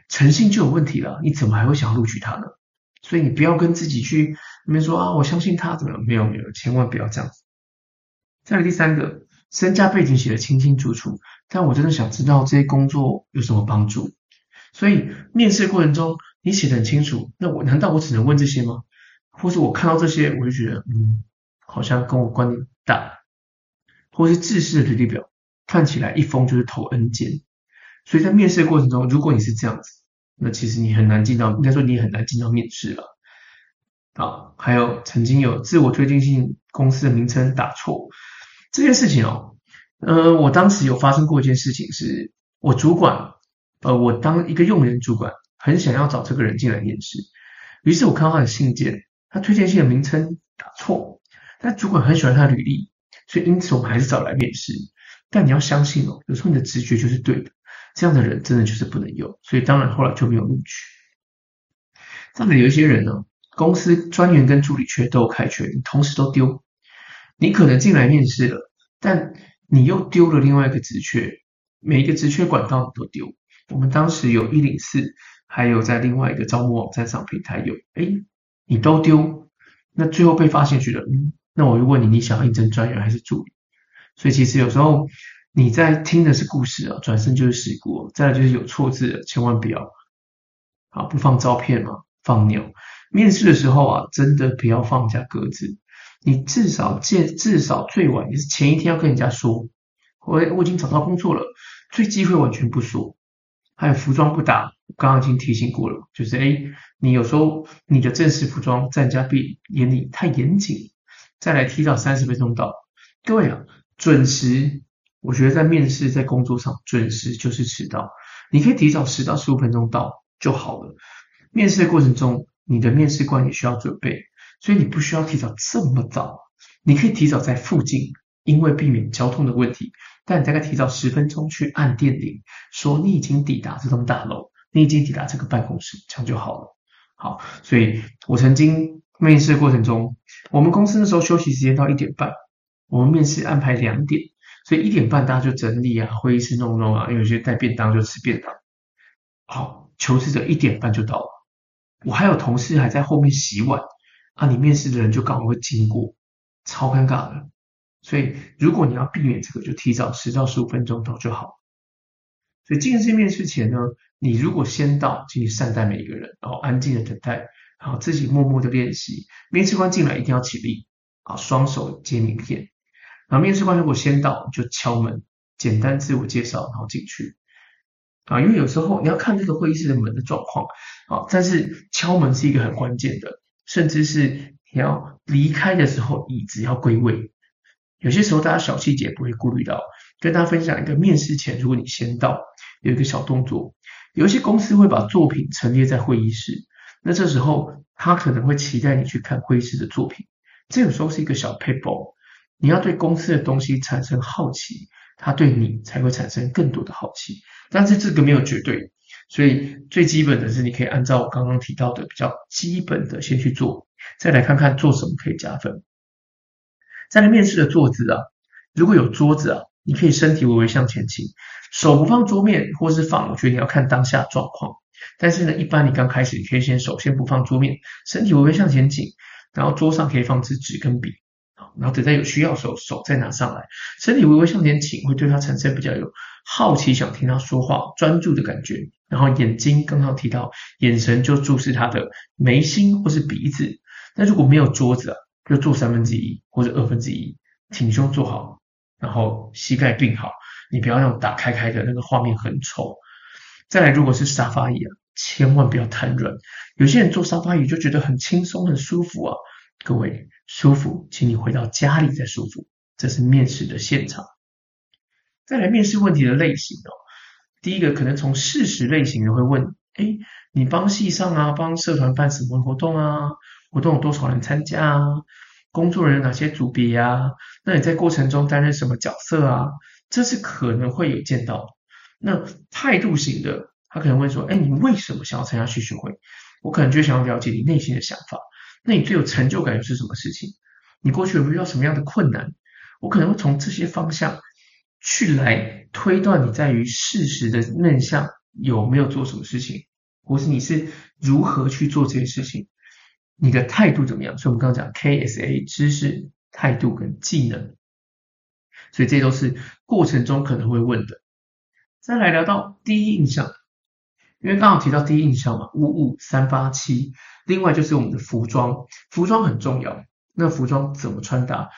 诚信就有问题了。你怎么还会想要录取他呢？所以你不要跟自己去。你们说啊，我相信他怎么没有没有，千万不要这样子。再来第三个，身家背景写得清清楚楚，但我真的想知道这些工作有什么帮助。所以面试过程中你写得很清楚，那我难道我只能问这些吗？或是我看到这些我就觉得嗯，好像跟我关联不大，或是制式的履历表看起来一封就是投 N 件。所以在面试过程中，如果你是这样子，那其实你很难进到，应该说你很难进到面试了。啊，还有曾经有自我推荐信公司的名称打错这件事情哦，呃，我当时有发生过一件事情是，我主管，呃，我当一个用人主管，很想要找这个人进来面试，于是我看到他的信件，他推荐信的名称打错，但主管很喜欢他的履历，所以因此我们还是找来面试。但你要相信哦，有时候你的直觉就是对的，这样的人真的就是不能用，所以当然后来就没有录取。这样的有一些人呢。公司专员跟助理缺都有开缺，你同时都丢，你可能进来面试了，但你又丢了另外一个职缺，每一个职缺管道你都丢。我们当时有一零四，还有在另外一个招募网站上平台有，诶，你都丢，那最后被发现去了，嗯，那我就问你，你想要应征专员还是助理？所以其实有时候你在听的是故事啊，转身就是事故，再来就是有错字，千万不要，好，不放照片嘛，放牛。面试的时候啊，真的不要放下鸽子。你至少见，至少最晚也是前一天要跟人家说，我我已经找到工作了，最忌讳完全不说。还有服装不搭，我刚刚已经提醒过了，就是诶，你有时候你的正式服装在人家眼里太严谨，再来提早三十分钟到。各位啊，准时，我觉得在面试在工作上准时就是迟到，你可以提早十到十五分钟到就好了。面试的过程中。你的面试官也需要准备，所以你不需要提早这么早，你可以提早在附近，因为避免交通的问题。但你大概提早十分钟去按电铃，说你已经抵达这栋大楼，你已经抵达这个办公室，这样就好了。好，所以我曾经面试的过程中，我们公司那时候休息时间到一点半，我们面试安排两点，所以一点半大家就整理啊，会议室弄弄啊，因为有些带便当就吃便当。好，求职者一点半就到了。我还有同事还在后面洗碗，啊，你面试的人就刚好会经过，超尴尬的。所以如果你要避免这个，就提早十到十五分钟到就好。所以进这面试前呢，你如果先到，请你善待每一个人，然后安静的等待，然后自己默默的练习。面试官进来一定要起立，啊，双手接名片。然后面试官如果先到，就敲门，简单自我介绍，然后进去。啊，因为有时候你要看这个会议室的门的状况，啊，但是敲门是一个很关键的，甚至是你要离开的时候，椅子要归位。有些时候大家小细节不会顾虑到，跟大家分享一个面试前，如果你先到，有一个小动作，有一些公司会把作品陈列在会议室，那这时候他可能会期待你去看会议室的作品，这个时候是一个小 paper，，你要对公司的东西产生好奇，他对你才会产生更多的好奇。但是这个没有绝对，所以最基本的是你可以按照我刚刚提到的比较基本的先去做，再来看看做什么可以加分。再来面试的坐姿啊，如果有桌子啊，你可以身体微微向前倾，手不放桌面或是放，我觉得你要看当下状况。但是呢，一般你刚开始你可以先手先不放桌面，身体微微向前倾，然后桌上可以放支纸跟笔。然后等在有需要的时候，手再拿上来，身体微微向前倾，会对他产生比较有好奇，想听他说话，专注的感觉。然后眼睛刚好提到，眼神就注视他的眉心或是鼻子。那如果没有桌子啊，就坐三分之一或者二分之一，挺胸坐好，然后膝盖并好。你不要让打开开的那个画面很丑。再来，如果是沙发椅啊，千万不要太软。有些人坐沙发椅就觉得很轻松很舒服啊。各位舒服，请你回到家里再舒服。这是面试的现场。再来面试问题的类型哦，第一个可能从事实类型的会问：哎，你帮系上啊，帮社团办什么活动啊？活动有多少人参加啊？工作人员哪些组别啊？那你在过程中担任什么角色啊？这是可能会有见到。那态度型的，他可能会说：哎，你为什么想要参加系学会？我可能就想要了解你内心的想法。那你最有成就感又是什么事情？你过去有没有遇到什么样的困难？我可能会从这些方向去来推断你在于事实的面向有没有做什么事情，或是你是如何去做这些事情，你的态度怎么样？所以我们刚刚讲 KSA 知识、态度跟技能，所以这都是过程中可能会问的。再来聊到第一印象。因为刚好提到第一印象嘛，五五三八七，另外就是我们的服装，服装很重要。那服装怎么穿搭？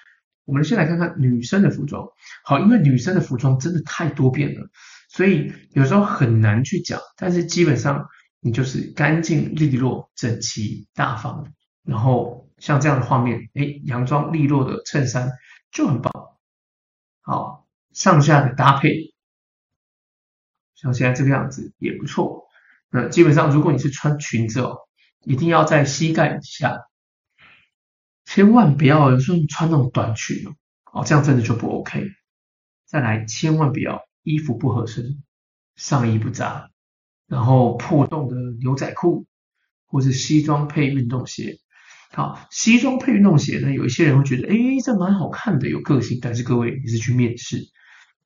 我们先来看看女生的服装。好，因为女生的服装真的太多变了，所以有时候很难去讲。但是基本上你就是干净利落、整齐大方，然后像这样的画面，诶，洋装利落的衬衫就很棒。好，上下的搭配，像现在这个样子也不错。那基本上，如果你是穿裙子哦，一定要在膝盖以下，千万不要有时候你穿那种短裙哦，哦，这样真的就不 OK。再来，千万不要衣服不合身，上衣不扎，然后破洞的牛仔裤，或是西装配运动鞋。好，西装配运动鞋呢，有一些人会觉得，诶，这蛮好看的，有个性。但是各位，你是去面试，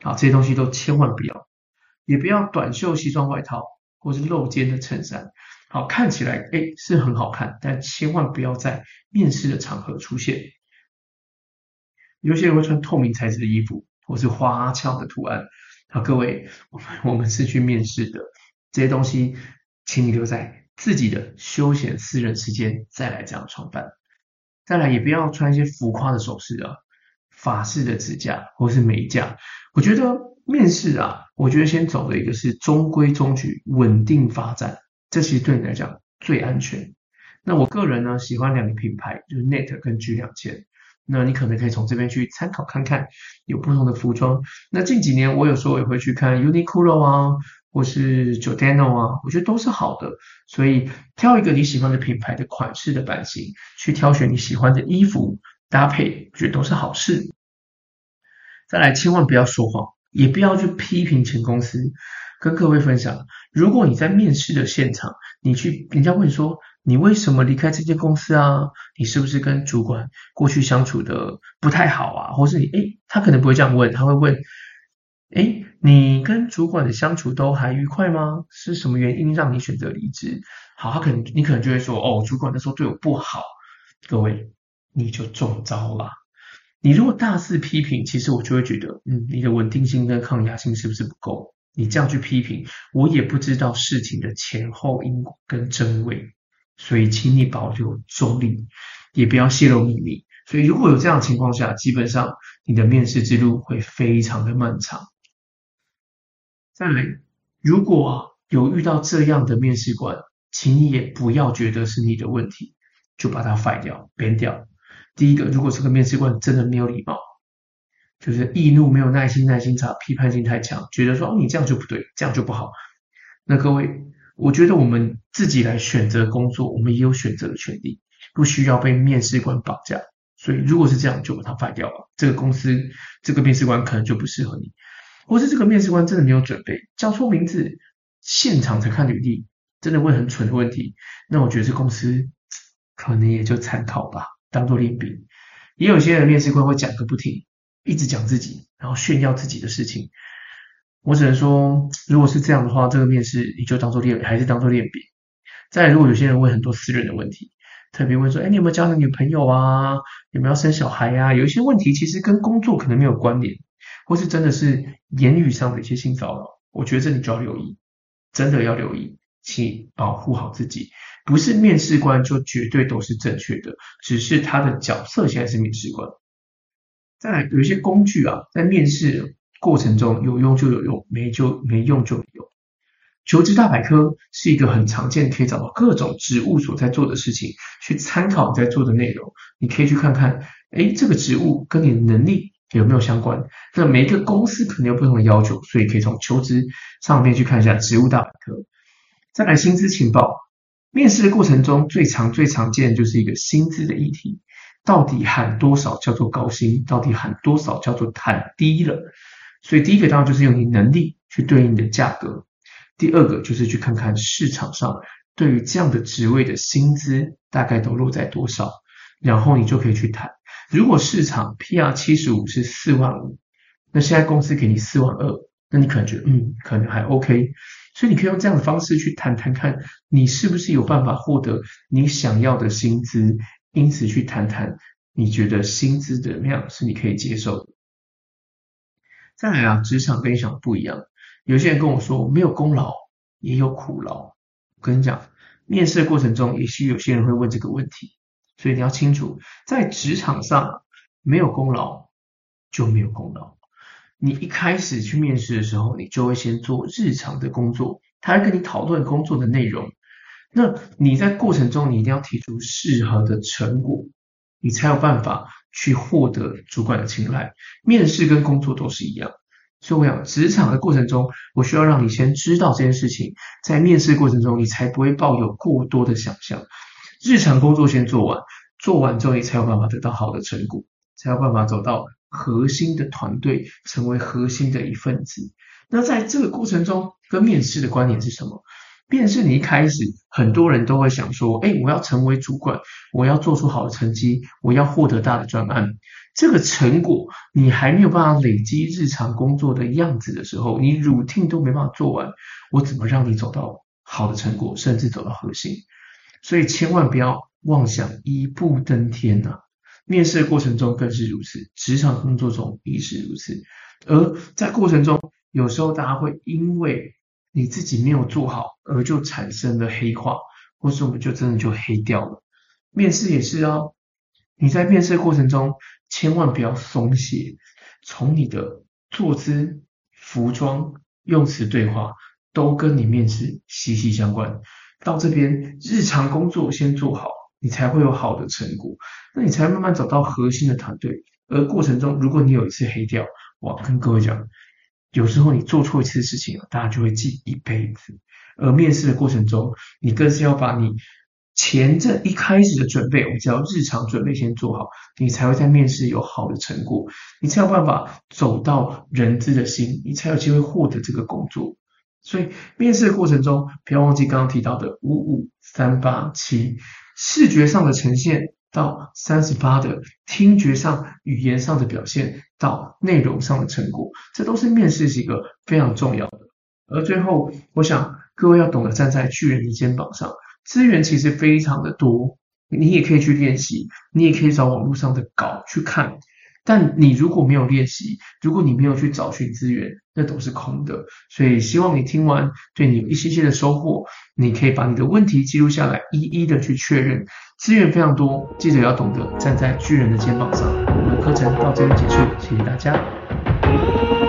好，这些东西都千万不要，也不要短袖西装外套。或是露肩的衬衫，好，看起来诶是很好看，但千万不要在面试的场合出现。有些人会穿透明材质的衣服，或是花俏的图案。好，各位，我们我们是去面试的，这些东西，请你留在自己的休闲私人时间再来这样装扮。再来，也不要穿一些浮夸的首饰啊，法式的指甲或是美甲，我觉得。面试啊，我觉得先走的一个是中规中矩、稳定发展，这其实对你来讲最安全。那我个人呢，喜欢两个品牌，就是 Net 跟 G 两千。那你可能可以从这边去参考看看，有不同的服装。那近几年我有时候也会去看 Uniqlo 啊，或是 j o r d a n o 啊，我觉得都是好的。所以挑一个你喜欢的品牌的款式的版型，去挑选你喜欢的衣服搭配，我觉得都是好事。再来，千万不要说谎。也不要去批评前公司，跟各位分享，如果你在面试的现场，你去人家问说，你为什么离开这间公司啊？你是不是跟主管过去相处的不太好啊？或是你诶，他可能不会这样问，他会问，诶，你跟主管的相处都还愉快吗？是什么原因让你选择离职？好，他可能你可能就会说，哦，主管那时候对我不好，各位你就中招了。你如果大肆批评，其实我就会觉得，嗯，你的稳定性跟抗压性是不是不够？你这样去批评，我也不知道事情的前后因果跟真伪，所以请你保留中立，也不要泄露秘密。所以如果有这样的情况下，基本上你的面试之路会非常的漫长。再来，如果，有遇到这样的面试官，请你也不要觉得是你的问题，就把它 f 掉、贬掉。第一个，如果这个面试官真的没有礼貌，就是易怒、没有耐心、耐心差、批判性太强，觉得说哦，你这样就不对，这样就不好。那各位，我觉得我们自己来选择工作，我们也有选择的权利，不需要被面试官绑架。所以，如果是这样，就把他 fire 掉了。这个公司这个面试官可能就不适合你，或是这个面试官真的没有准备，叫错名字，现场才看履历，真的问很蠢的问题，那我觉得这公司可能也就参考吧。当做练兵，也有些人面试官会讲个不停，一直讲自己，然后炫耀自己的事情。我只能说，如果是这样的话，这个面试你就当做练，还是当做练兵。再来，如果有些人问很多私人的问题，特别问说，哎，你有没有交男女朋友啊？有没有生小孩啊？有一些问题其实跟工作可能没有关联，或是真的是言语上的一些性骚扰，我觉得这你就要留意，真的要留意，请保护好自己。不是面试官就绝对都是正确的，只是他的角色现在是面试官。再来，有一些工具啊，在面试过程中有用就有用，没就没用就没用。求职大百科是一个很常见，可以找到各种职务所在做的事情，去参考你在做的内容。你可以去看看，哎，这个职务跟你的能力有没有相关？那每一个公司可能有不同的要求，所以可以从求职上面去看一下职务大百科。再来，薪资情报。面试的过程中，最常、最常见的就是一个薪资的议题，到底喊多少叫做高薪，到底喊多少叫做喊低了。所以第一个当然就是用你能力去对应的价格，第二个就是去看看市场上对于这样的职位的薪资大概都落在多少，然后你就可以去谈。如果市场 PR 七十五是四万五，那现在公司给你四万二，那你可能觉得嗯，可能还 OK。所以你可以用这样的方式去谈谈看，你是不是有办法获得你想要的薪资，因此去谈谈你觉得薪资怎么样是你可以接受的。再来啊，职场跟你想不一样，有些人跟我说没有功劳也有苦劳。我跟你讲，面试的过程中也许有些人会问这个问题，所以你要清楚，在职场上没有功劳就没有功劳。你一开始去面试的时候，你就会先做日常的工作，他会跟你讨论工作的内容。那你在过程中，你一定要提出适合的成果，你才有办法去获得主管的青睐。面试跟工作都是一样，所以我想，职场的过程中，我需要让你先知道这件事情，在面试过程中，你才不会抱有过多的想象。日常工作先做完，做完之后，你才有办法得到好的成果，才有办法走到。核心的团队成为核心的一份子。那在这个过程中，跟面试的观点是什么？面试你一开始，很多人都会想说：“哎，我要成为主管，我要做出好的成绩，我要获得大的专案。”这个成果你还没有办法累积日常工作的样子的时候，你 routine 都没办法做完，我怎么让你走到好的成果，甚至走到核心？所以千万不要妄想一步登天呐、啊！面试的过程中更是如此，职场工作中亦是如此。而在过程中，有时候大家会因为你自己没有做好，而就产生了黑化，或是我们就真的就黑掉了。面试也是哦，你在面试过程中千万不要松懈，从你的坐姿、服装、用词、对话都跟你面试息息相关。到这边，日常工作先做好。你才会有好的成果，那你才慢慢找到核心的团队。而过程中，如果你有一次黑掉，哇，跟各位讲，有时候你做错一次事情，大家就会记一辈子。而面试的过程中，你更是要把你前这一开始的准备，我们叫日常准备先做好，你才会在面试有好的成果，你才有办法走到人资的心，你才有机会获得这个工作。所以，面试的过程中，不要忘记刚刚提到的五五三八七。视觉上的呈现到三十八的听觉上、语言上的表现到内容上的成果，这都是面试是一个非常重要的。而最后，我想各位要懂得站在巨人的肩膀上，资源其实非常的多，你也可以去练习，你也可以找网络上的稿去看，但你如果没有练习，如果你没有去找寻资源，那都是空的。所以希望你听完，对你有一些些的收获。你可以把你的问题记录下来，一一的去确认。资源非常多，记得要懂得站在巨人的肩膀上。我们的课程到这边结束，谢谢大家。